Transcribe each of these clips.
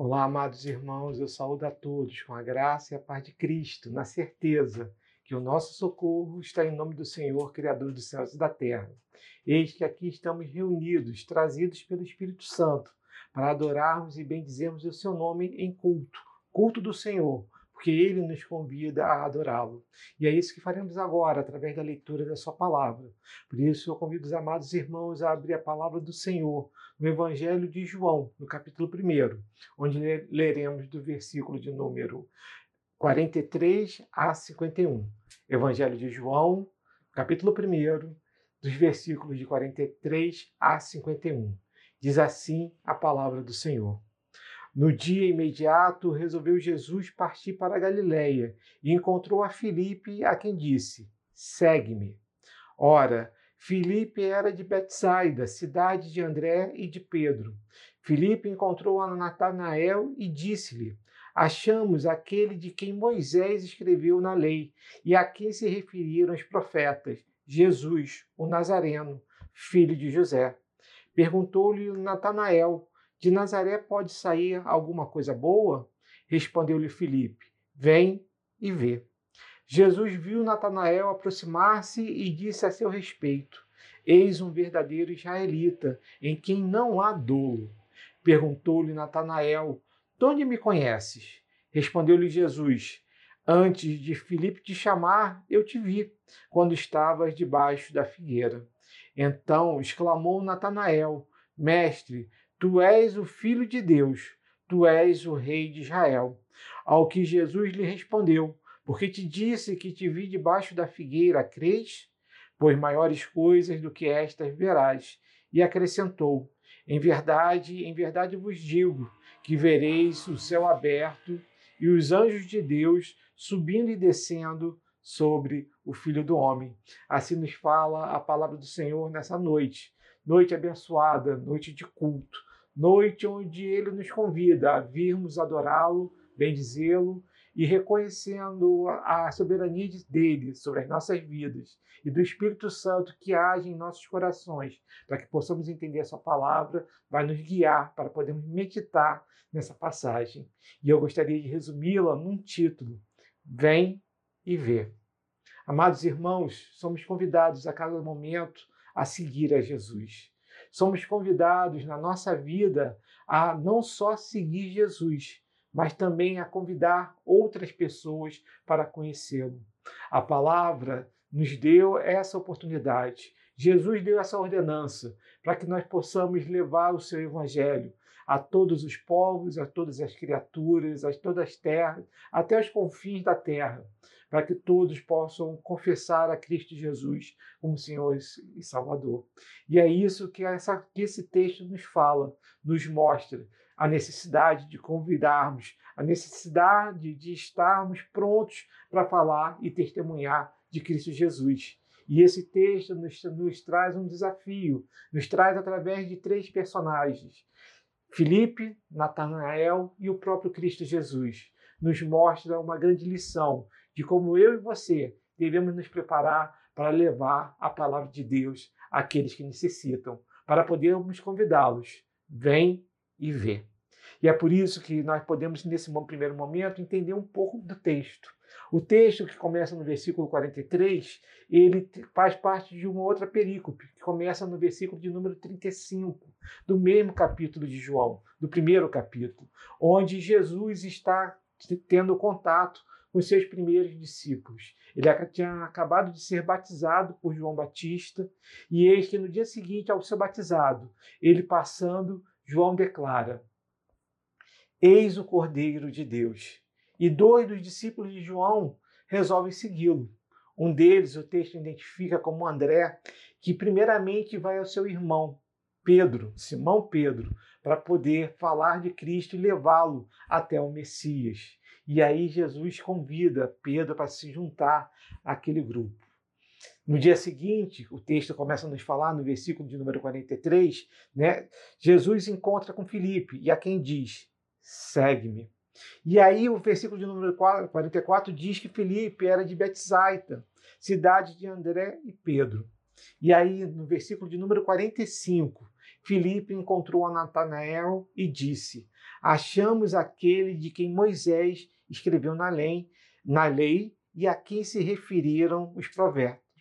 Olá, amados irmãos, eu saúdo a todos com a graça e a paz de Cristo, na certeza que o nosso socorro está em nome do Senhor, Criador dos céus e da terra. Eis que aqui estamos reunidos, trazidos pelo Espírito Santo, para adorarmos e bendizermos o seu nome em culto, culto do Senhor, porque ele nos convida a adorá-lo. E é isso que faremos agora, através da leitura da sua palavra. Por isso, eu convido os amados irmãos a abrir a palavra do Senhor no Evangelho de João, no capítulo 1, onde leremos do versículo de número 43 a 51. Evangelho de João, capítulo 1, dos versículos de 43 a 51. Diz assim a palavra do Senhor. No dia imediato, resolveu Jesus partir para Galiléia e encontrou a Filipe, a quem disse: Segue-me. Ora, Filipe era de Betsaida, cidade de André e de Pedro. Filipe encontrou a Natanael e disse-lhe: Achamos aquele de quem Moisés escreveu na lei e a quem se referiram os profetas, Jesus, o Nazareno, filho de José. Perguntou-lhe Natanael: De Nazaré pode sair alguma coisa boa? Respondeu-lhe Filipe: Vem e vê. Jesus viu Natanael aproximar-se e disse a seu respeito: Eis um verdadeiro israelita, em quem não há dolo. Perguntou-lhe Natanael: De onde me conheces? Respondeu-lhe Jesus: Antes de Filipe te chamar, eu te vi, quando estavas debaixo da figueira. Então exclamou Natanael: Mestre, tu és o filho de Deus, tu és o rei de Israel. Ao que Jesus lhe respondeu: porque te disse que te vi debaixo da figueira, crês? Pois maiores coisas do que estas verás. E acrescentou: Em verdade, em verdade vos digo que vereis o céu aberto e os anjos de Deus subindo e descendo sobre o Filho do Homem. Assim nos fala a palavra do Senhor nessa noite. Noite abençoada, noite de culto, noite onde ele nos convida a virmos adorá-lo, bendizê-lo e reconhecendo a soberania dele sobre as nossas vidas e do Espírito Santo que age em nossos corações, para que possamos entender a sua palavra, vai nos guiar para podermos meditar nessa passagem. E eu gostaria de resumi-la num título: Vem e vê. Amados irmãos, somos convidados a cada momento a seguir a Jesus. Somos convidados na nossa vida a não só seguir Jesus, mas também a convidar outras pessoas para conhecê-lo. A palavra nos deu essa oportunidade. Jesus deu essa ordenança para que nós possamos levar o seu evangelho a todos os povos, a todas as criaturas, a todas as terras, até os confins da terra, para que todos possam confessar a Cristo Jesus como Senhor e Salvador. E é isso que, essa, que esse texto nos fala, nos mostra, a necessidade de convidarmos, a necessidade de estarmos prontos para falar e testemunhar de Cristo Jesus. E esse texto nos, nos traz um desafio, nos traz através de três personagens: Filipe, Natanael e o próprio Cristo Jesus. Nos mostra uma grande lição de como eu e você devemos nos preparar para levar a palavra de Deus àqueles que necessitam, para podermos convidá-los. Vem e vê. E é por isso que nós podemos, nesse primeiro momento, entender um pouco do texto. O texto que começa no versículo 43, ele faz parte de uma outra perícope, que começa no versículo de número 35, do mesmo capítulo de João, do primeiro capítulo, onde Jesus está tendo contato com seus primeiros discípulos. Ele tinha acabado de ser batizado por João Batista, e eis que no dia seguinte ao ser batizado, ele passando João declara: Eis o Cordeiro de Deus. E dois dos discípulos de João resolvem segui-lo. Um deles, o texto identifica como André, que primeiramente vai ao seu irmão, Pedro, Simão Pedro, para poder falar de Cristo e levá-lo até o Messias. E aí Jesus convida Pedro para se juntar àquele grupo. No dia seguinte, o texto começa a nos falar, no versículo de número 43, né? Jesus encontra com Filipe e a quem diz: segue-me. E aí o versículo de número 44 diz que Filipe era de Betsaida, cidade de André e Pedro. E aí no versículo de número 45, Filipe encontrou a Natanael e disse: Achamos aquele de quem Moisés escreveu na lei, na lei e a quem se referiram os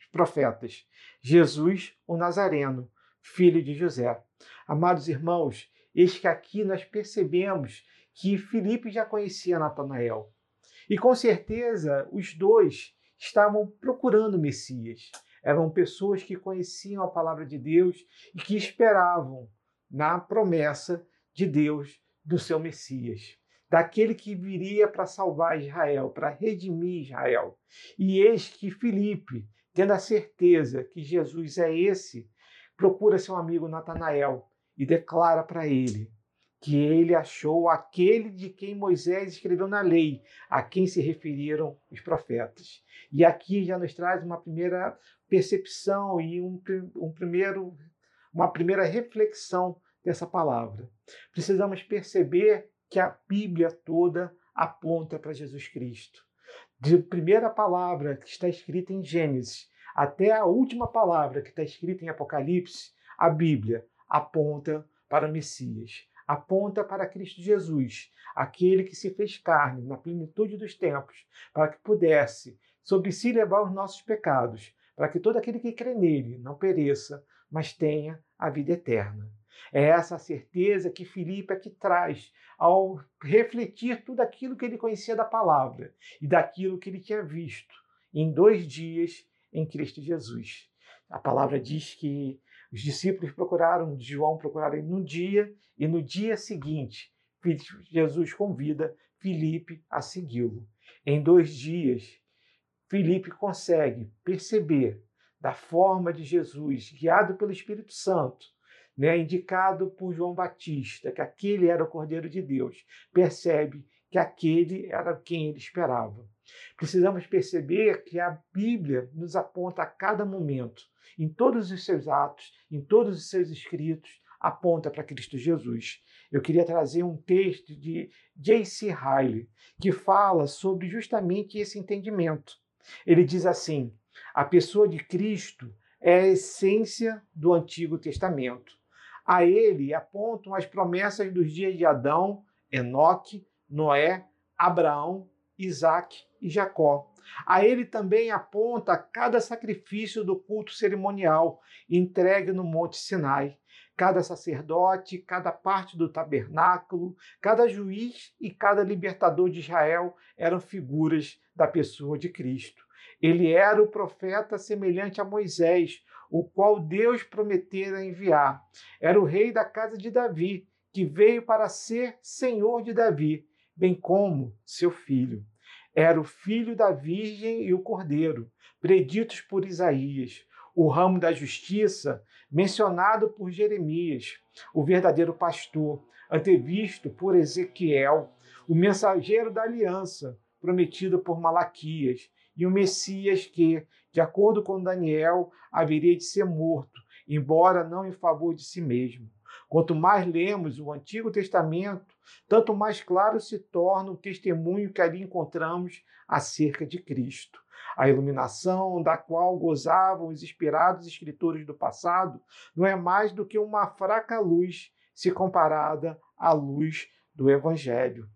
profetas, Jesus, o Nazareno, filho de José. Amados irmãos, eis que aqui nós percebemos que Filipe já conhecia Natanael. E com certeza os dois estavam procurando o Messias. Eram pessoas que conheciam a palavra de Deus e que esperavam na promessa de Deus do seu Messias, daquele que viria para salvar Israel, para redimir Israel. E eis que Filipe, tendo a certeza que Jesus é esse, procura seu amigo Natanael e declara para ele que ele achou aquele de quem Moisés escreveu na lei, a quem se referiram os profetas. E aqui já nos traz uma primeira percepção e um, um primeiro, uma primeira reflexão dessa palavra. Precisamos perceber que a Bíblia toda aponta para Jesus Cristo. De primeira palavra que está escrita em Gênesis até a última palavra que está escrita em Apocalipse, a Bíblia aponta para o Messias, aponta para Cristo Jesus, aquele que se fez carne na plenitude dos tempos, para que pudesse sobre si levar os nossos pecados, para que todo aquele que crê nele não pereça, mas tenha a vida eterna. É essa certeza que Filipe aqui traz ao refletir tudo aquilo que ele conhecia da palavra e daquilo que ele tinha visto em dois dias em Cristo Jesus. A palavra diz que os discípulos procuraram, João procuraram no dia e no dia seguinte Jesus convida Filipe a segui-lo. Em dois dias, Filipe consegue perceber da forma de Jesus, guiado pelo Espírito Santo, né, indicado por João Batista, que aquele era o Cordeiro de Deus, percebe que aquele era quem ele esperava. Precisamos perceber que a Bíblia nos aponta a cada momento, em todos os seus atos, em todos os seus escritos, aponta para Cristo Jesus. Eu queria trazer um texto de J.C. Riley, que fala sobre justamente esse entendimento. Ele diz assim: a pessoa de Cristo é a essência do Antigo Testamento. A ele apontam as promessas dos dias de Adão, Enoque, Noé, Abraão, Isaac e Jacó. A ele também aponta cada sacrifício do culto cerimonial entregue no Monte Sinai. Cada sacerdote, cada parte do tabernáculo, cada juiz e cada libertador de Israel eram figuras da pessoa de Cristo. Ele era o profeta semelhante a Moisés, o qual Deus prometera enviar. Era o rei da casa de Davi, que veio para ser senhor de Davi, bem como seu filho. Era o filho da Virgem e o Cordeiro, preditos por Isaías, o ramo da justiça, mencionado por Jeremias, o verdadeiro pastor, antevisto por Ezequiel, o mensageiro da aliança, prometido por Malaquias, e o Messias que, de acordo com Daniel, haveria de ser morto, embora não em favor de si mesmo. Quanto mais lemos o Antigo Testamento, tanto mais claro se torna o testemunho que ali encontramos acerca de Cristo. A iluminação da qual gozavam os inspirados escritores do passado não é mais do que uma fraca luz se comparada à luz do Evangelho.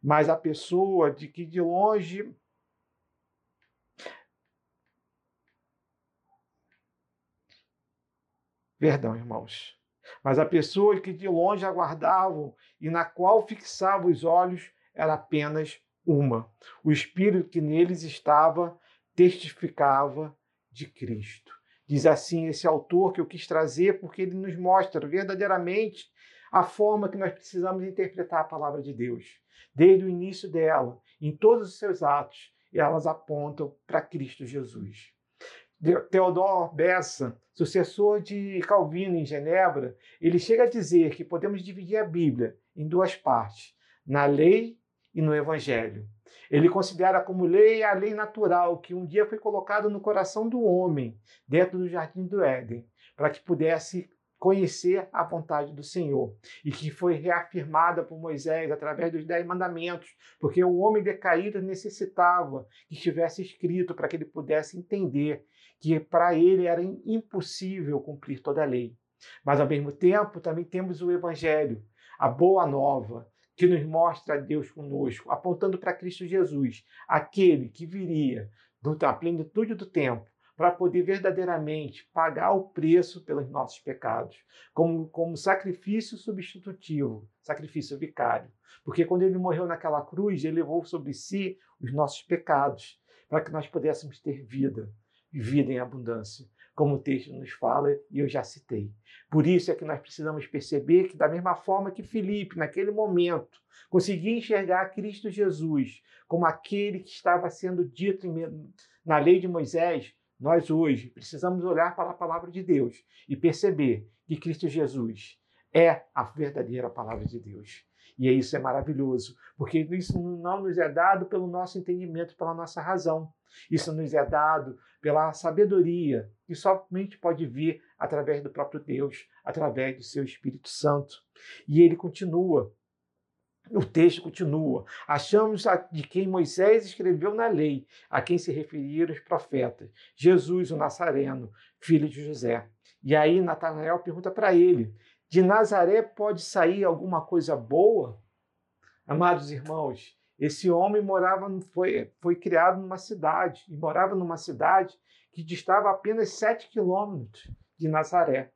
Mas a pessoa de que de longe Perdão, irmãos. Mas a pessoa que de longe aguardavam e na qual fixavam os olhos era apenas uma. O Espírito que neles estava testificava de Cristo. Diz assim esse autor que eu quis trazer porque ele nos mostra verdadeiramente a forma que nós precisamos interpretar a palavra de Deus. Desde o início dela, em todos os seus atos, elas apontam para Cristo Jesus. Theodor Bessa, sucessor de Calvino em Genebra, ele chega a dizer que podemos dividir a Bíblia em duas partes, na lei e no evangelho. Ele considera como lei a lei natural que um dia foi colocada no coração do homem, dentro do jardim do Éden, para que pudesse conhecer a vontade do Senhor e que foi reafirmada por Moisés através dos dez mandamentos, porque o homem decaído necessitava que estivesse escrito para que ele pudesse entender que para ele era impossível cumprir toda a lei. Mas, ao mesmo tempo, também temos o Evangelho, a boa nova, que nos mostra Deus conosco, apontando para Cristo Jesus, aquele que viria na plenitude do tempo para poder verdadeiramente pagar o preço pelos nossos pecados, como, como sacrifício substitutivo, sacrifício vicário. Porque quando ele morreu naquela cruz, ele levou sobre si os nossos pecados, para que nós pudéssemos ter vida, vida em abundância como o texto nos fala e eu já citei. Por isso é que nós precisamos perceber que, da mesma forma que Filipe, naquele momento, conseguia enxergar Cristo Jesus como aquele que estava sendo dito na lei de Moisés, nós hoje precisamos olhar para a palavra de Deus e perceber que Cristo Jesus é a verdadeira palavra de Deus. E isso é maravilhoso, porque isso não nos é dado pelo nosso entendimento, pela nossa razão. Isso nos é dado pela sabedoria que somente pode vir através do próprio Deus, através do seu Espírito Santo. E ele continua. O texto continua. Achamos de quem Moisés escreveu na lei, a quem se referiram os profetas, Jesus, o Nazareno, filho de José. E aí Natanael pergunta para ele: de Nazaré pode sair alguma coisa boa? Amados irmãos, esse homem morava, foi, foi criado numa cidade, e morava numa cidade que distava apenas sete quilômetros de Nazaré.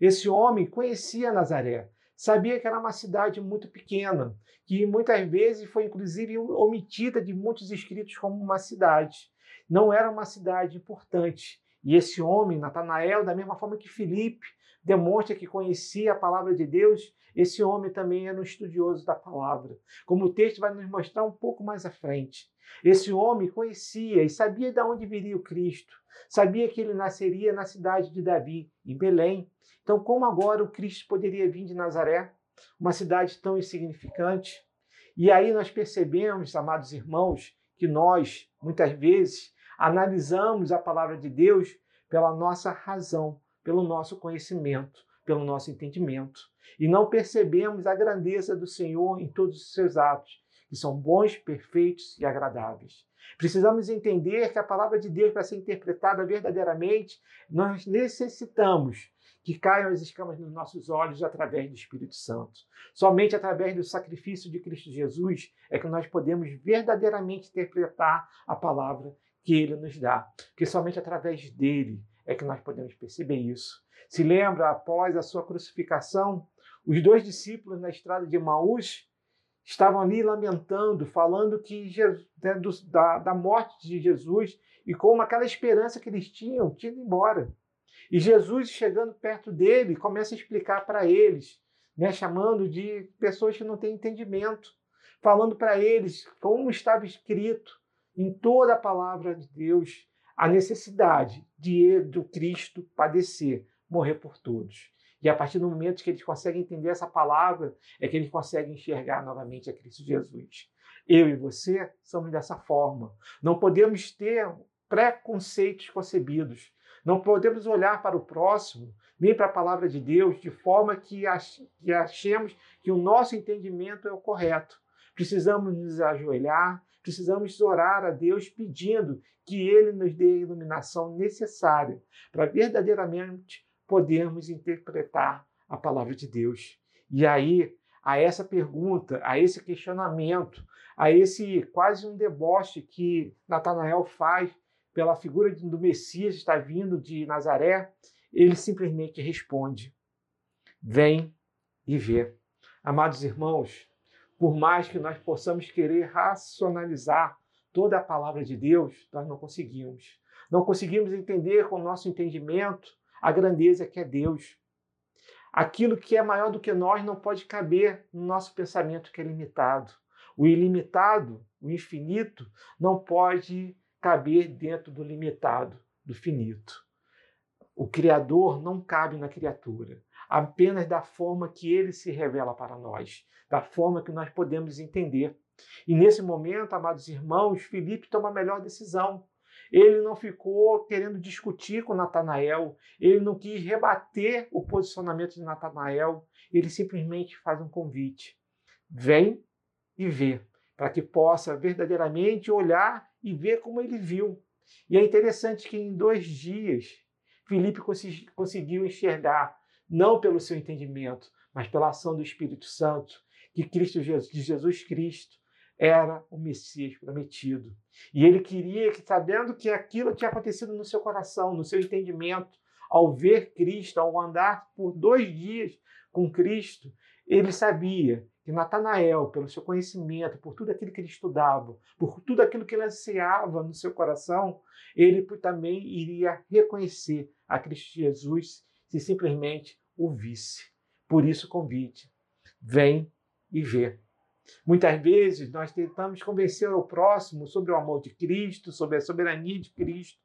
Esse homem conhecia Nazaré, sabia que era uma cidade muito pequena, que muitas vezes foi inclusive omitida de muitos escritos como uma cidade. Não era uma cidade importante. E esse homem, Natanael, da mesma forma que Filipe, demonstra que conhecia a palavra de Deus, esse homem também era um estudioso da palavra, como o texto vai nos mostrar um pouco mais à frente. Esse homem conhecia e sabia de onde viria o Cristo, sabia que ele nasceria na cidade de Davi, em Belém. Então, como agora o Cristo poderia vir de Nazaré, uma cidade tão insignificante? E aí nós percebemos, amados irmãos, que nós, muitas vezes, analisamos a palavra de Deus pela nossa razão, pelo nosso conhecimento, pelo nosso entendimento. E não percebemos a grandeza do Senhor em todos os seus atos, que são bons, perfeitos e agradáveis. Precisamos entender que a palavra de Deus, para ser interpretada verdadeiramente, nós necessitamos que caiam as escamas nos nossos olhos através do Espírito Santo. Somente através do sacrifício de Cristo Jesus é que nós podemos verdadeiramente interpretar a palavra que ele nos dá. Porque somente através dele é que nós podemos perceber isso. Se lembra, após a sua crucificação, os dois discípulos na estrada de Emaús estavam ali lamentando, falando que né, do, da, da morte de Jesus e como aquela esperança que eles tinham tinha ido embora. E Jesus, chegando perto dele, começa a explicar para eles, né, chamando de pessoas que não têm entendimento, falando para eles como estava escrito em toda a palavra de Deus a necessidade de do Cristo padecer, morrer por todos. E a partir do momento que eles conseguem entender essa palavra, é que eles conseguem enxergar novamente a Cristo Jesus. Eu e você somos dessa forma. Não podemos ter preconceitos concebidos. Não podemos olhar para o próximo, nem para a palavra de Deus, de forma que achemos que o nosso entendimento é o correto. Precisamos nos ajoelhar, precisamos orar a Deus pedindo que Ele nos dê a iluminação necessária para verdadeiramente podermos interpretar a palavra de Deus. E aí, a essa pergunta, a esse questionamento, a esse quase um deboche que Natanael faz pela figura do Messias está vindo de Nazaré, ele simplesmente responde: Vem e vê. Amados irmãos, por mais que nós possamos querer racionalizar toda a palavra de Deus, nós não conseguimos. Não conseguimos entender com o nosso entendimento a grandeza que é Deus. Aquilo que é maior do que nós não pode caber no nosso pensamento que é limitado. O ilimitado, o infinito, não pode caber dentro do limitado, do finito. O Criador não cabe na criatura, apenas da forma que ele se revela para nós da forma que nós podemos entender. E nesse momento, amados irmãos, Felipe toma a melhor decisão. Ele não ficou querendo discutir com Natanael, ele não quis rebater o posicionamento de Natanael, ele simplesmente faz um convite. Vem e vê, para que possa verdadeiramente olhar e ver como ele viu. E é interessante que em dois dias, Felipe conseguiu enxergar não pelo seu entendimento, mas pela ação do Espírito Santo, que Cristo Jesus, Jesus Cristo era o Messias prometido. E ele queria que, sabendo que aquilo tinha acontecido no seu coração, no seu entendimento, ao ver Cristo, ao andar por dois dias com Cristo, ele sabia que Natanael, pelo seu conhecimento, por tudo aquilo que ele estudava, por tudo aquilo que ele ansiava no seu coração, ele também iria reconhecer a Cristo Jesus se simplesmente o visse. Por isso, convite: vem e vê. Muitas vezes nós tentamos convencer o próximo sobre o amor de Cristo, sobre a soberania de Cristo,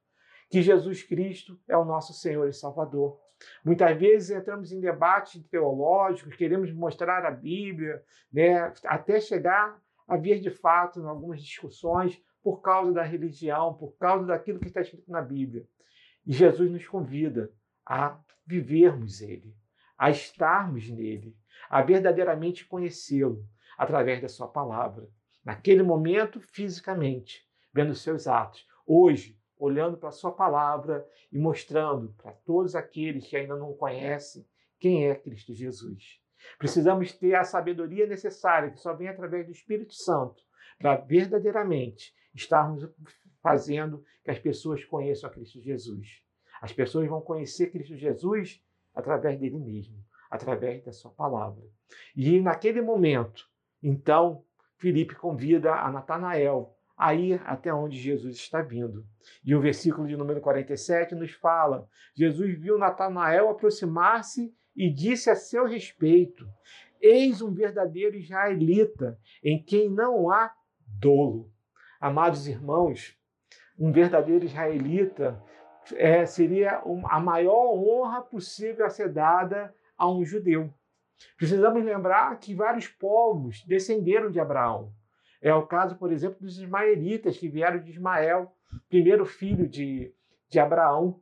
que Jesus Cristo é o nosso Senhor e Salvador. Muitas vezes entramos em debates teológicos, queremos mostrar a Bíblia, né, até chegar a vir de fato em algumas discussões por causa da religião, por causa daquilo que está escrito na Bíblia. E Jesus nos convida a vivermos Ele, a estarmos nele, a verdadeiramente conhecê-lo através da Sua palavra. Naquele momento, fisicamente, vendo os seus atos. Hoje, olhando para a Sua palavra e mostrando para todos aqueles que ainda não conhecem quem é Cristo Jesus. Precisamos ter a sabedoria necessária, que só vem através do Espírito Santo, para verdadeiramente estarmos fazendo que as pessoas conheçam a Cristo Jesus. As pessoas vão conhecer Cristo Jesus através dele mesmo, através da sua palavra. E naquele momento, então, Felipe convida a Natanael a ir até onde Jesus está vindo. E o versículo de número 47 nos fala: Jesus viu Natanael aproximar-se e disse a seu respeito: Eis um verdadeiro israelita, em quem não há dolo. Amados irmãos, um verdadeiro israelita é, seria a maior honra possível a ser dada a um judeu. Precisamos lembrar que vários povos descenderam de Abraão. É o caso, por exemplo, dos ismaelitas, que vieram de Ismael, primeiro filho de, de Abraão.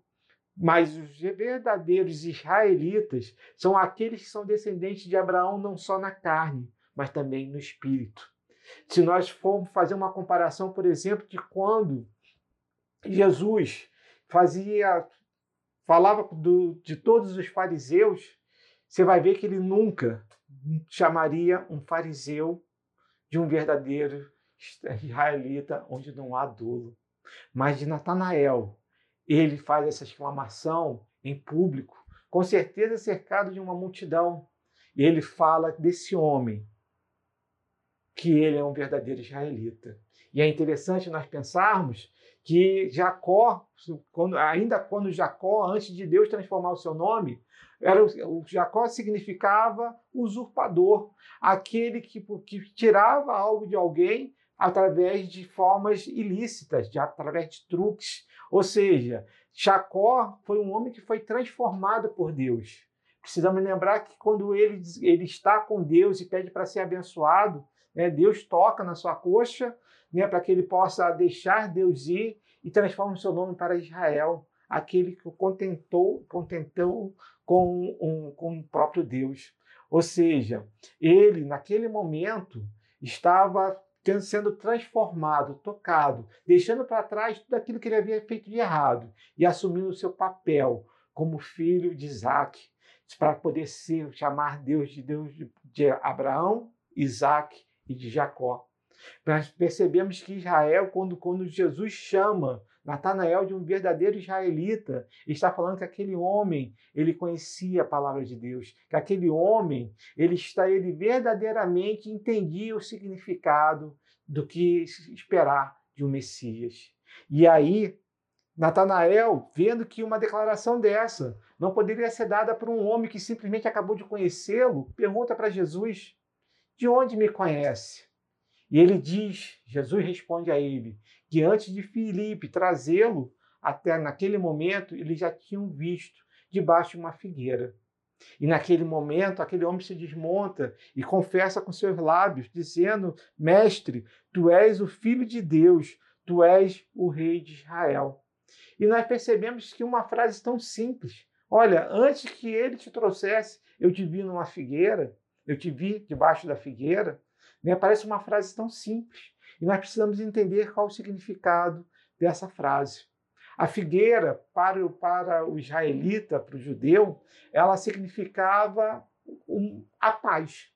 Mas os verdadeiros israelitas são aqueles que são descendentes de Abraão não só na carne, mas também no espírito. Se nós formos fazer uma comparação, por exemplo, de quando Jesus fazia falava do, de todos os fariseus, você vai ver que ele nunca chamaria um fariseu de um verdadeiro israelita onde não há dolo. Mas de Natanael, ele faz essa exclamação em público, com certeza cercado de uma multidão. E ele fala desse homem, que ele é um verdadeiro israelita. E é interessante nós pensarmos que Jacó, quando, ainda quando Jacó, antes de Deus transformar o seu nome, era, o Jacó significava usurpador, aquele que, que tirava algo de alguém através de formas ilícitas, de, através de truques. Ou seja, Jacó foi um homem que foi transformado por Deus. Precisamos lembrar que quando ele, ele está com Deus e pede para ser abençoado, né, Deus toca na sua coxa né, para que ele possa deixar Deus ir e transforma o seu nome para Israel, aquele que o contentou, contentou com, um, com o próprio Deus. Ou seja, ele, naquele momento, estava sendo transformado, tocado, deixando para trás tudo aquilo que ele havia feito de errado e assumindo o seu papel como filho de Isaac, para poder ser, chamar Deus de Deus de Abraão, Isaac e de Jacó. Nós percebemos que Israel, quando, quando Jesus chama Natanael de um verdadeiro israelita, está falando que aquele homem, ele conhecia a palavra de Deus, que aquele homem, ele está ele verdadeiramente entendia o significado do que esperar de um Messias. E aí, Natanael, vendo que uma declaração dessa não poderia ser dada por um homem que simplesmente acabou de conhecê-lo, pergunta para Jesus: De onde me conhece? E ele diz, Jesus responde a ele, que antes de Filipe trazê-lo, até naquele momento, eles já tinham visto debaixo de uma figueira. E naquele momento, aquele homem se desmonta e confessa com seus lábios, dizendo: Mestre, tu és o Filho de Deus, tu és o Rei de Israel. E nós percebemos que uma frase tão simples: Olha, antes que ele te trouxesse, eu te vi numa figueira, eu te vi debaixo da figueira. Né? Parece uma frase tão simples. E nós precisamos entender qual o significado dessa frase. A figueira, para, para o israelita, para o judeu, ela significava um, a paz.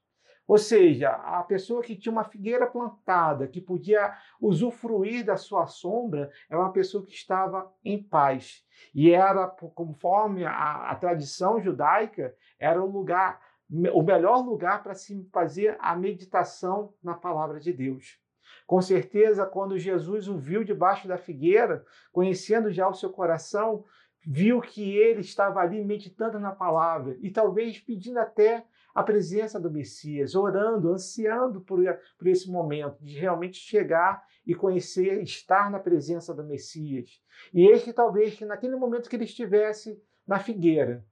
Ou seja, a pessoa que tinha uma figueira plantada, que podia usufruir da sua sombra, era uma pessoa que estava em paz. E era, conforme a, a tradição judaica, era o lugar, o melhor lugar para se fazer a meditação na palavra de Deus. Com certeza, quando Jesus o viu debaixo da figueira, conhecendo já o seu coração, viu que ele estava ali meditando na palavra e talvez pedindo até a presença do Messias, orando, ansiando por, por esse momento de realmente chegar e conhecer, estar na presença do Messias. E eis que talvez que naquele momento que ele estivesse na figueira,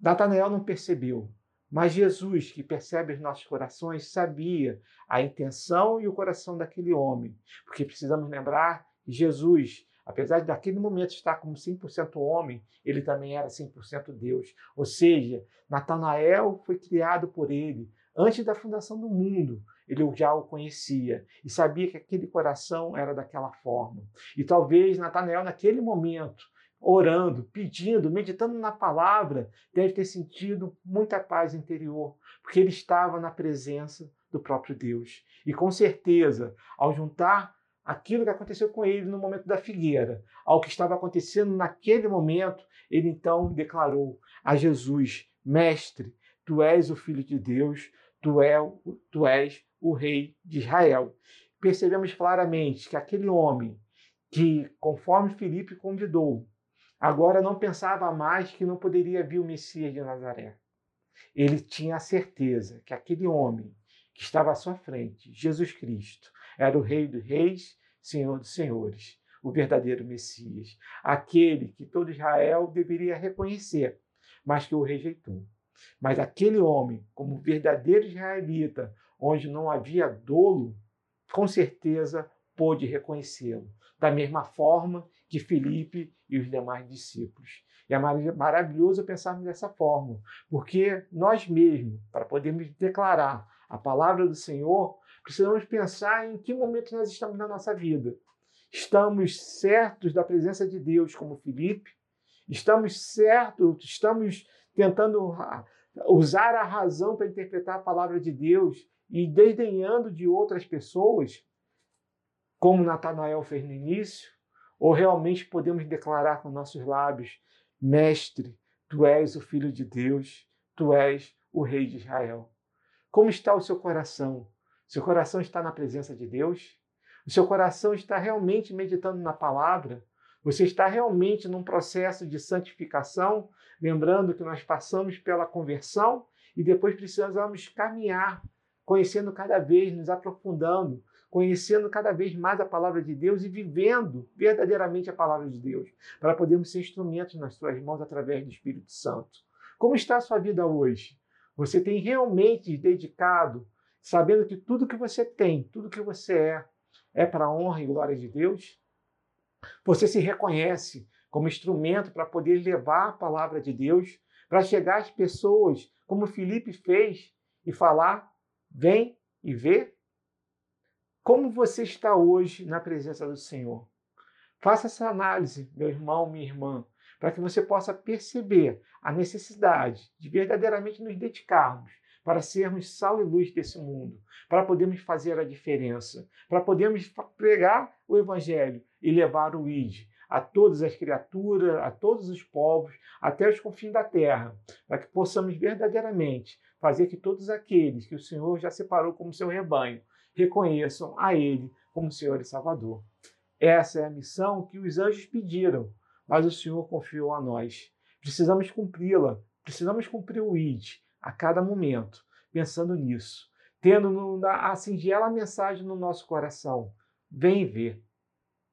Natanael não percebeu, mas Jesus, que percebe os nossos corações, sabia a intenção e o coração daquele homem, porque precisamos lembrar que Jesus Apesar de naquele momento estar como 100% homem, ele também era 100% Deus. Ou seja, Natanael foi criado por ele antes da fundação do mundo. Ele já o conhecia e sabia que aquele coração era daquela forma. E talvez Natanael, naquele momento, orando, pedindo, meditando na palavra, deve ter sentido muita paz interior, porque ele estava na presença do próprio Deus. E com certeza, ao juntar aquilo que aconteceu com ele no momento da figueira, ao que estava acontecendo naquele momento, ele então declarou a Jesus: Mestre, tu és o Filho de Deus, tu, é, tu és o Rei de Israel. Percebemos claramente que aquele homem que, conforme Filipe convidou, agora não pensava mais que não poderia vir o Messias de Nazaré. Ele tinha a certeza que aquele homem que estava à sua frente, Jesus Cristo, era o Rei dos Reis, Senhor dos Senhores, o verdadeiro Messias, aquele que todo Israel deveria reconhecer, mas que o rejeitou. Mas aquele homem, como verdadeiro israelita, onde não havia dolo, com certeza pôde reconhecê-lo, da mesma forma que Felipe e os demais discípulos. E é maravilhoso pensarmos dessa forma, porque nós mesmos, para podermos declarar a palavra do Senhor, precisamos pensar em que momento nós estamos na nossa vida. Estamos certos da presença de Deus, como Felipe? Estamos certos, estamos tentando usar a razão para interpretar a palavra de Deus e desdenhando de outras pessoas, como Natanael fez no início? Ou realmente podemos declarar com nossos lábios: Mestre, tu és o Filho de Deus, tu és o Rei de Israel? Como está o seu coração? Seu coração está na presença de Deus? O seu coração está realmente meditando na palavra? Você está realmente num processo de santificação? Lembrando que nós passamos pela conversão e depois precisamos caminhar, conhecendo cada vez, nos aprofundando, conhecendo cada vez mais a palavra de Deus e vivendo verdadeiramente a palavra de Deus, para podermos ser instrumentos nas suas mãos através do Espírito Santo. Como está a sua vida hoje? Você tem realmente dedicado, sabendo que tudo que você tem, tudo que você é, é para a honra e glória de Deus? Você se reconhece como instrumento para poder levar a palavra de Deus, para chegar às pessoas, como Felipe fez, e falar: vem e vê? Como você está hoje na presença do Senhor? Faça essa análise, meu irmão, minha irmã para que você possa perceber a necessidade de verdadeiramente nos dedicarmos para sermos sal e luz desse mundo, para podermos fazer a diferença, para podermos pregar o Evangelho e levar o ID a todas as criaturas, a todos os povos, até os confins da terra, para que possamos verdadeiramente fazer que todos aqueles que o Senhor já separou como seu rebanho reconheçam a Ele como Senhor e Salvador. Essa é a missão que os anjos pediram mas o Senhor confiou a nós. Precisamos cumpri-la, precisamos cumprir o ID a cada momento, pensando nisso, tendo a singela mensagem no nosso coração. Vem ver.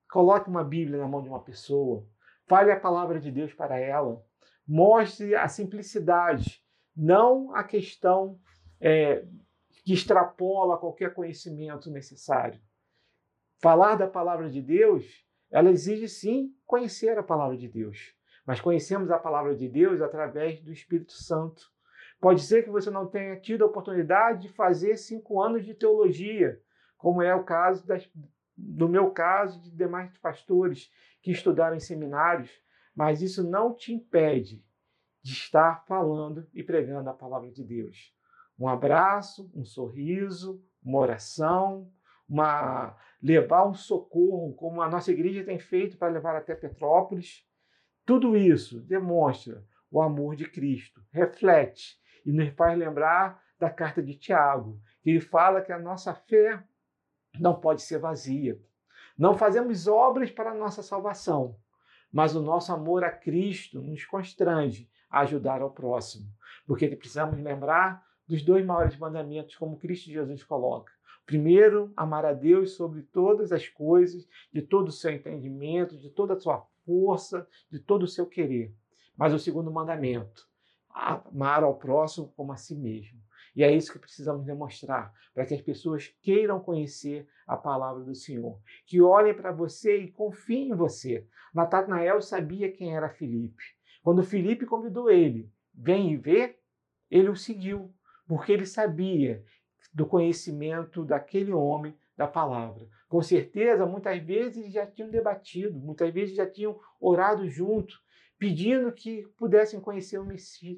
Coloque uma Bíblia na mão de uma pessoa, fale a palavra de Deus para ela, mostre a simplicidade, não a questão é, que extrapola qualquer conhecimento necessário. Falar da palavra de Deus ela exige sim conhecer a palavra de Deus. Mas conhecemos a palavra de Deus através do Espírito Santo. Pode ser que você não tenha tido a oportunidade de fazer cinco anos de teologia, como é o caso das, meu caso, de demais pastores que estudaram em seminários, mas isso não te impede de estar falando e pregando a palavra de Deus. Um abraço, um sorriso, uma oração, uma levar um socorro, como a nossa igreja tem feito para levar até Petrópolis. Tudo isso demonstra o amor de Cristo, reflete e nos faz lembrar da carta de Tiago, que ele fala que a nossa fé não pode ser vazia. Não fazemos obras para a nossa salvação, mas o nosso amor a Cristo nos constrange a ajudar ao próximo, porque precisamos lembrar dos dois maiores mandamentos, como Cristo Jesus coloca. Primeiro, amar a Deus sobre todas as coisas, de todo o seu entendimento, de toda a sua força, de todo o seu querer. Mas o segundo mandamento, amar ao próximo como a si mesmo. E é isso que precisamos demonstrar, para que as pessoas queiram conhecer a palavra do Senhor, que olhem para você e confiem em você. Natanael sabia quem era Filipe. Quando Filipe convidou ele, vem e vê, ele o seguiu, porque ele sabia do conhecimento daquele homem da palavra. Com certeza, muitas vezes já tinham debatido, muitas vezes já tinham orado junto, pedindo que pudessem conhecer o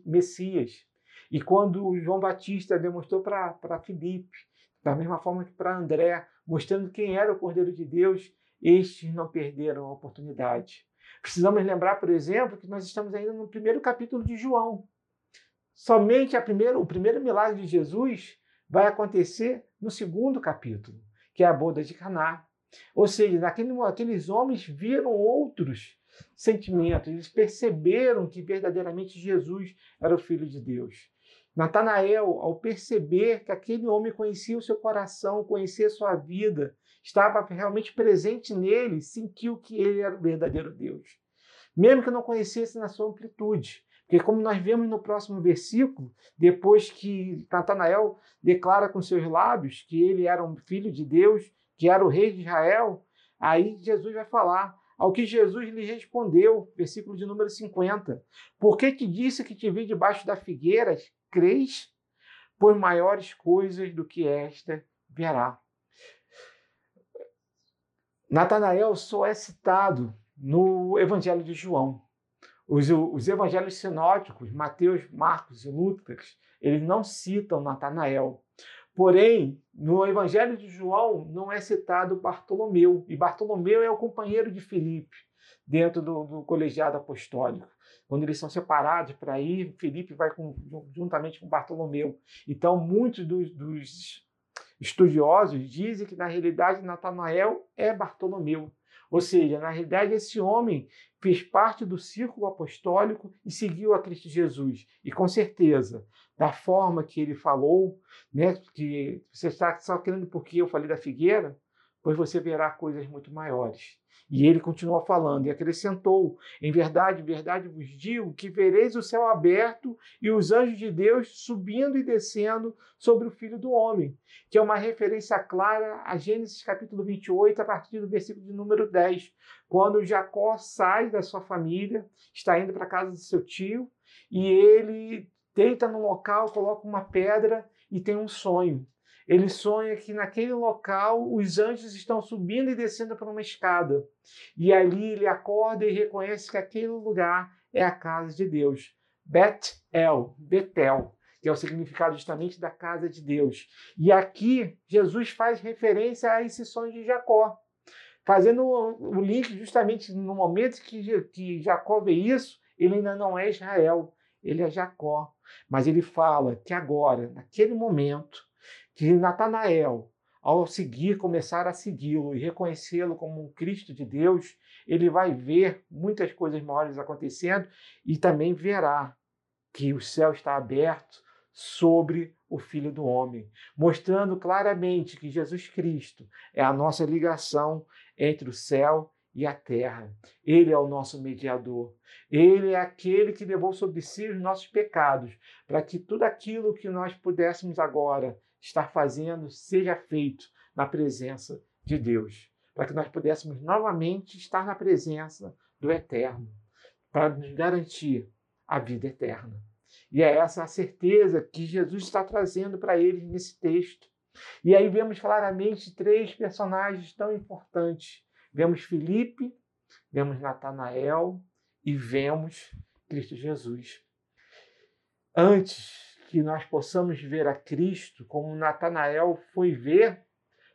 Messias. E quando João Batista demonstrou para Filipe, da mesma forma que para André, mostrando quem era o Cordeiro de Deus, estes não perderam a oportunidade. Precisamos lembrar, por exemplo, que nós estamos ainda no primeiro capítulo de João. Somente a primeira, o primeiro milagre de Jesus vai acontecer no segundo capítulo, que é a boda de Caná. Ou seja, naquele, aqueles homens viram outros sentimentos, eles perceberam que verdadeiramente Jesus era o Filho de Deus. Natanael, ao perceber que aquele homem conhecia o seu coração, conhecia a sua vida, estava realmente presente nele, sentiu que ele era o verdadeiro Deus. Mesmo que não conhecesse na sua amplitude. Porque, como nós vemos no próximo versículo, depois que Natanael declara com seus lábios que ele era um filho de Deus, que era o rei de Israel, aí Jesus vai falar. Ao que Jesus lhe respondeu, versículo de número 50. Por que te disse que te vi debaixo da figueira? Crês? Por maiores coisas do que esta verá. Natanael só é citado no Evangelho de João. Os, os evangelhos sinóticos, Mateus, Marcos e Lucas, eles não citam Natanael. Porém, no Evangelho de João não é citado Bartolomeu, e Bartolomeu é o companheiro de Filipe dentro do, do colegiado apostólico. Quando eles são separados para ir, Filipe vai com, juntamente com Bartolomeu. Então, muitos dos, dos estudiosos dizem que, na realidade, Natanael é Bartolomeu. Ou seja, na realidade, esse homem fez parte do círculo apostólico e seguiu a Cristo Jesus. E com certeza, da forma que ele falou, né, que você está só querendo porque eu falei da figueira, pois você verá coisas muito maiores. E ele continuou falando e acrescentou: Em verdade, verdade vos digo que vereis o céu aberto e os anjos de Deus subindo e descendo sobre o Filho do Homem, que é uma referência clara a Gênesis capítulo 28, a partir do versículo de número 10, quando Jacó sai da sua família, está indo para a casa de seu tio, e ele deita no local, coloca uma pedra e tem um sonho. Ele sonha que naquele local os anjos estão subindo e descendo por uma escada. E ali ele acorda e reconhece que aquele lugar é a casa de Deus. Bet-El, Betel, que é o significado justamente da casa de Deus. E aqui Jesus faz referência a esse sonho de Jacó, fazendo o link justamente no momento que, que Jacó vê isso, ele ainda não é Israel, ele é Jacó. Mas ele fala que agora, naquele momento, que Natanael, ao seguir, começar a segui-lo e reconhecê-lo como um Cristo de Deus, ele vai ver muitas coisas maiores acontecendo e também verá que o céu está aberto sobre o Filho do Homem, mostrando claramente que Jesus Cristo é a nossa ligação entre o céu e a terra. Ele é o nosso mediador. Ele é aquele que levou sobre si os nossos pecados, para que tudo aquilo que nós pudéssemos agora estar fazendo seja feito na presença de Deus, para que nós pudéssemos novamente estar na presença do Eterno, para nos garantir a vida eterna. E é essa a certeza que Jesus está trazendo para eles nesse texto. E aí vemos claramente três personagens tão importantes. Vemos Felipe, vemos Natanael e vemos Cristo Jesus. Antes que nós possamos ver a Cristo como Natanael foi ver,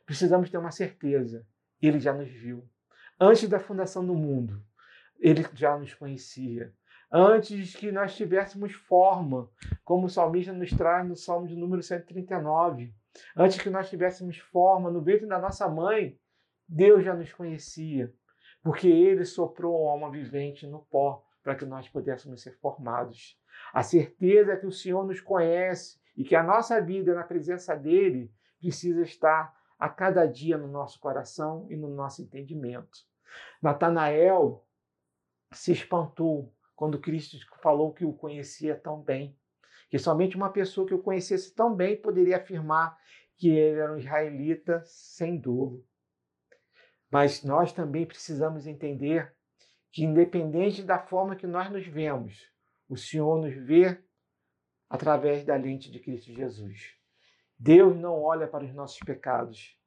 precisamos ter uma certeza. Ele já nos viu. Antes da fundação do mundo, ele já nos conhecia. Antes que nós tivéssemos forma, como o salmista nos traz no Salmo de número 139. Antes que nós tivéssemos forma no ventre da nossa mãe, Deus já nos conhecia, porque ele soprou a alma vivente no pó para que nós pudéssemos ser formados. A certeza é que o Senhor nos conhece e que a nossa vida na presença dele precisa estar a cada dia no nosso coração e no nosso entendimento. Natanael se espantou quando Cristo falou que o conhecia tão bem, que somente uma pessoa que o conhecesse tão bem poderia afirmar que ele era um israelita sem dolo. Mas nós também precisamos entender que, independente da forma que nós nos vemos, o Senhor nos vê através da lente de Cristo Jesus. Deus não olha para os nossos pecados.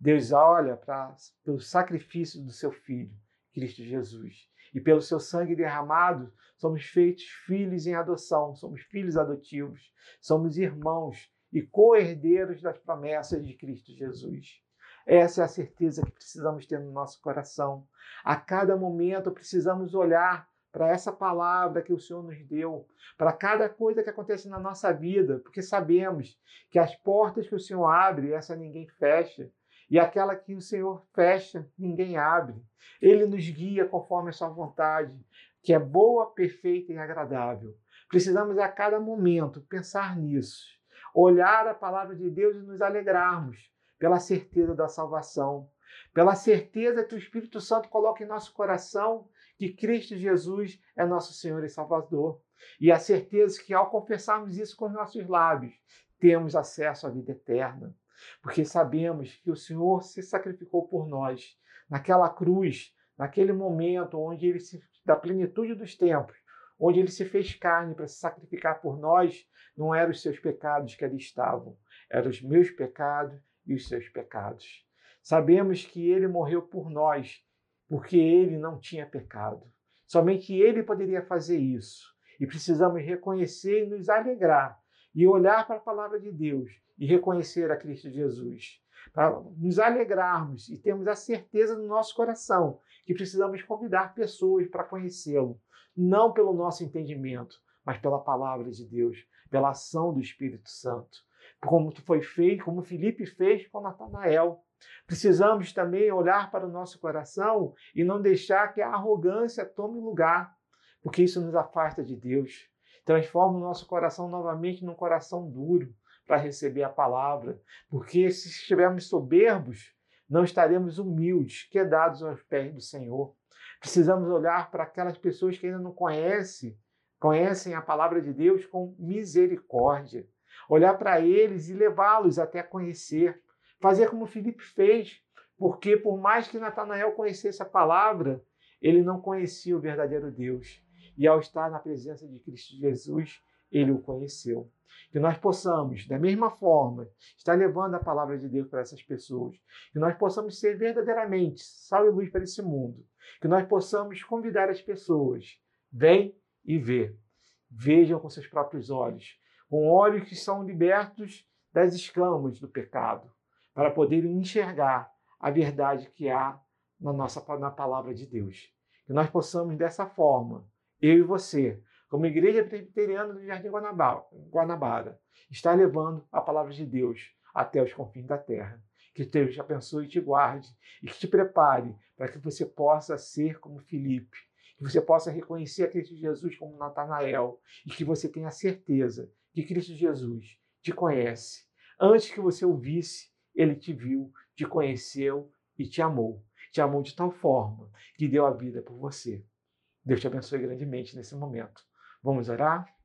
Deus olha para o sacrifício do seu Filho, Cristo Jesus. E pelo seu sangue derramado, somos feitos filhos em adoção, somos filhos adotivos, somos irmãos e co-herdeiros das promessas de Cristo Jesus. Essa é a certeza que precisamos ter no nosso coração. A cada momento precisamos olhar para essa palavra que o Senhor nos deu, para cada coisa que acontece na nossa vida, porque sabemos que as portas que o Senhor abre, essa ninguém fecha, e aquela que o Senhor fecha, ninguém abre. Ele nos guia conforme a sua vontade, que é boa, perfeita e agradável. Precisamos a cada momento pensar nisso, olhar a palavra de Deus e nos alegrarmos, pela certeza da salvação, pela certeza que o Espírito Santo coloca em nosso coração que Cristo Jesus é nosso Senhor e Salvador. E a certeza que ao confessarmos isso com os nossos lábios, temos acesso à vida eterna. Porque sabemos que o Senhor se sacrificou por nós naquela cruz, naquele momento onde ele se da plenitude dos tempos, onde ele se fez carne para se sacrificar por nós, não eram os seus pecados que ali estavam, eram os meus pecados e os seus pecados. Sabemos que ele morreu por nós, porque ele não tinha pecado. Somente ele poderia fazer isso. E precisamos reconhecer e nos alegrar e olhar para a palavra de Deus e reconhecer a Cristo Jesus. Para nos alegrarmos e termos a certeza no nosso coração que precisamos convidar pessoas para conhecê-lo, não pelo nosso entendimento, mas pela palavra de Deus, pela ação do Espírito Santo como foi feito, como Felipe fez com Natanael. Precisamos também olhar para o nosso coração e não deixar que a arrogância tome lugar, porque isso nos afasta de Deus. Transforma o nosso coração novamente num coração duro para receber a palavra, porque se estivermos soberbos, não estaremos humildes, quedados aos pés do Senhor. Precisamos olhar para aquelas pessoas que ainda não conhecem, conhecem a palavra de Deus com misericórdia olhar para eles e levá-los até conhecer. Fazer como Filipe fez, porque por mais que Natanael conhecesse a palavra, ele não conhecia o verdadeiro Deus. E ao estar na presença de Cristo Jesus, ele o conheceu. Que nós possamos, da mesma forma, estar levando a palavra de Deus para essas pessoas. Que nós possamos ser verdadeiramente sal e luz para esse mundo. Que nós possamos convidar as pessoas. Vem e vê. Vejam com seus próprios olhos com olhos que são libertos das escamas do pecado, para poderem enxergar a verdade que há na nossa na palavra de Deus. Que nós possamos dessa forma, eu e você, como igreja presbiteriana do Jardim Guanabara, estar levando a palavra de Deus até os confins da terra. Que Deus te abençoe e te guarde e que te prepare para que você possa ser como Filipe, que você possa reconhecer a Cristo Jesus como Natanael e que você tenha certeza que Cristo Jesus te conhece. Antes que você o visse, ele te viu, te conheceu e te amou. Te amou de tal forma que deu a vida por você. Deus te abençoe grandemente nesse momento. Vamos orar?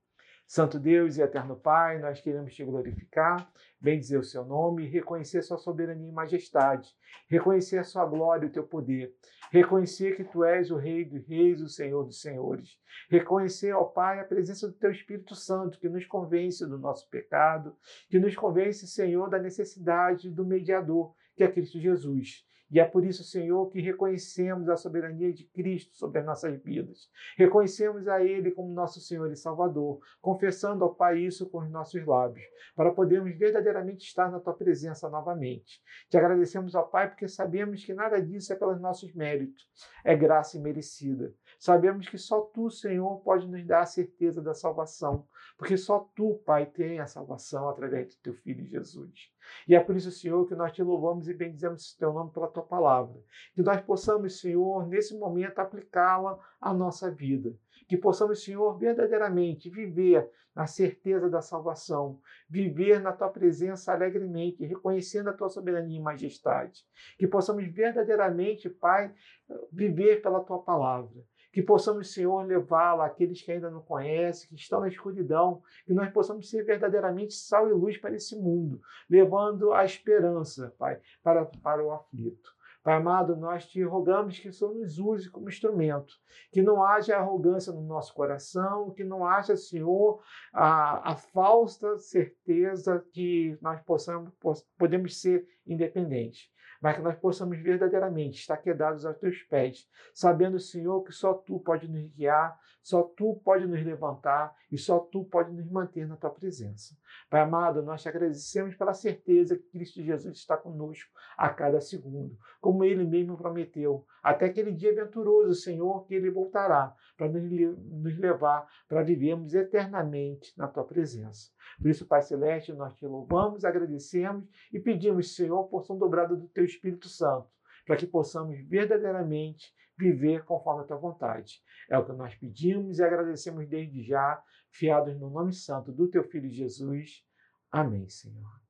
Santo Deus e eterno Pai, nós queremos te glorificar, bendizer o seu nome, reconhecer sua soberania e majestade, reconhecer a sua glória e o teu poder, reconhecer que tu és o Rei dos Reis, o Senhor dos Senhores, reconhecer, ó Pai, a presença do teu Espírito Santo, que nos convence do nosso pecado, que nos convence, Senhor, da necessidade do mediador, que é Cristo Jesus. E é por isso, Senhor, que reconhecemos a soberania de Cristo sobre as nossas vidas. Reconhecemos a Ele como nosso Senhor e Salvador, confessando ao Pai isso com os nossos lábios, para podermos verdadeiramente estar na Tua presença novamente. Te agradecemos, ao Pai, porque sabemos que nada disso é pelos nossos méritos, é graça imerecida. Sabemos que só Tu, Senhor, pode nos dar a certeza da salvação, porque só Tu, Pai, tem a salvação através de Teu Filho Jesus. E é por isso, Senhor, que nós te louvamos e bendizemos o teu nome pela tua palavra. Que nós possamos, Senhor, nesse momento aplicá-la à nossa vida. Que possamos, Senhor, verdadeiramente viver na certeza da salvação, viver na tua presença alegremente, reconhecendo a tua soberania e majestade. Que possamos verdadeiramente, Pai, viver pela tua palavra que possamos, Senhor, levá-la àqueles que ainda não conhecem, que estão na escuridão, que nós possamos ser verdadeiramente sal e luz para esse mundo, levando a esperança, Pai, para, para o aflito. Pai amado, nós te rogamos que o Senhor nos use como instrumento, que não haja arrogância no nosso coração, que não haja, Senhor, a, a falsa certeza que nós possamos, podemos ser independentes mas que nós possamos verdadeiramente estar quedados aos teus pés, sabendo, Senhor, que só tu pode nos guiar, só tu pode nos levantar e só tu pode nos manter na tua presença. Pai amado, nós te agradecemos pela certeza que Cristo Jesus está conosco a cada segundo, como ele mesmo prometeu, até aquele dia venturoso, Senhor, que ele voltará para nos levar para vivermos eternamente na tua presença. Por isso, Pai Celeste, nós te louvamos, agradecemos e pedimos, Senhor, porção dobrada do teu Espírito Santo, para que possamos verdadeiramente viver conforme a tua vontade. É o que nós pedimos e agradecemos desde já, fiados no nome santo do teu Filho Jesus. Amém, Senhor.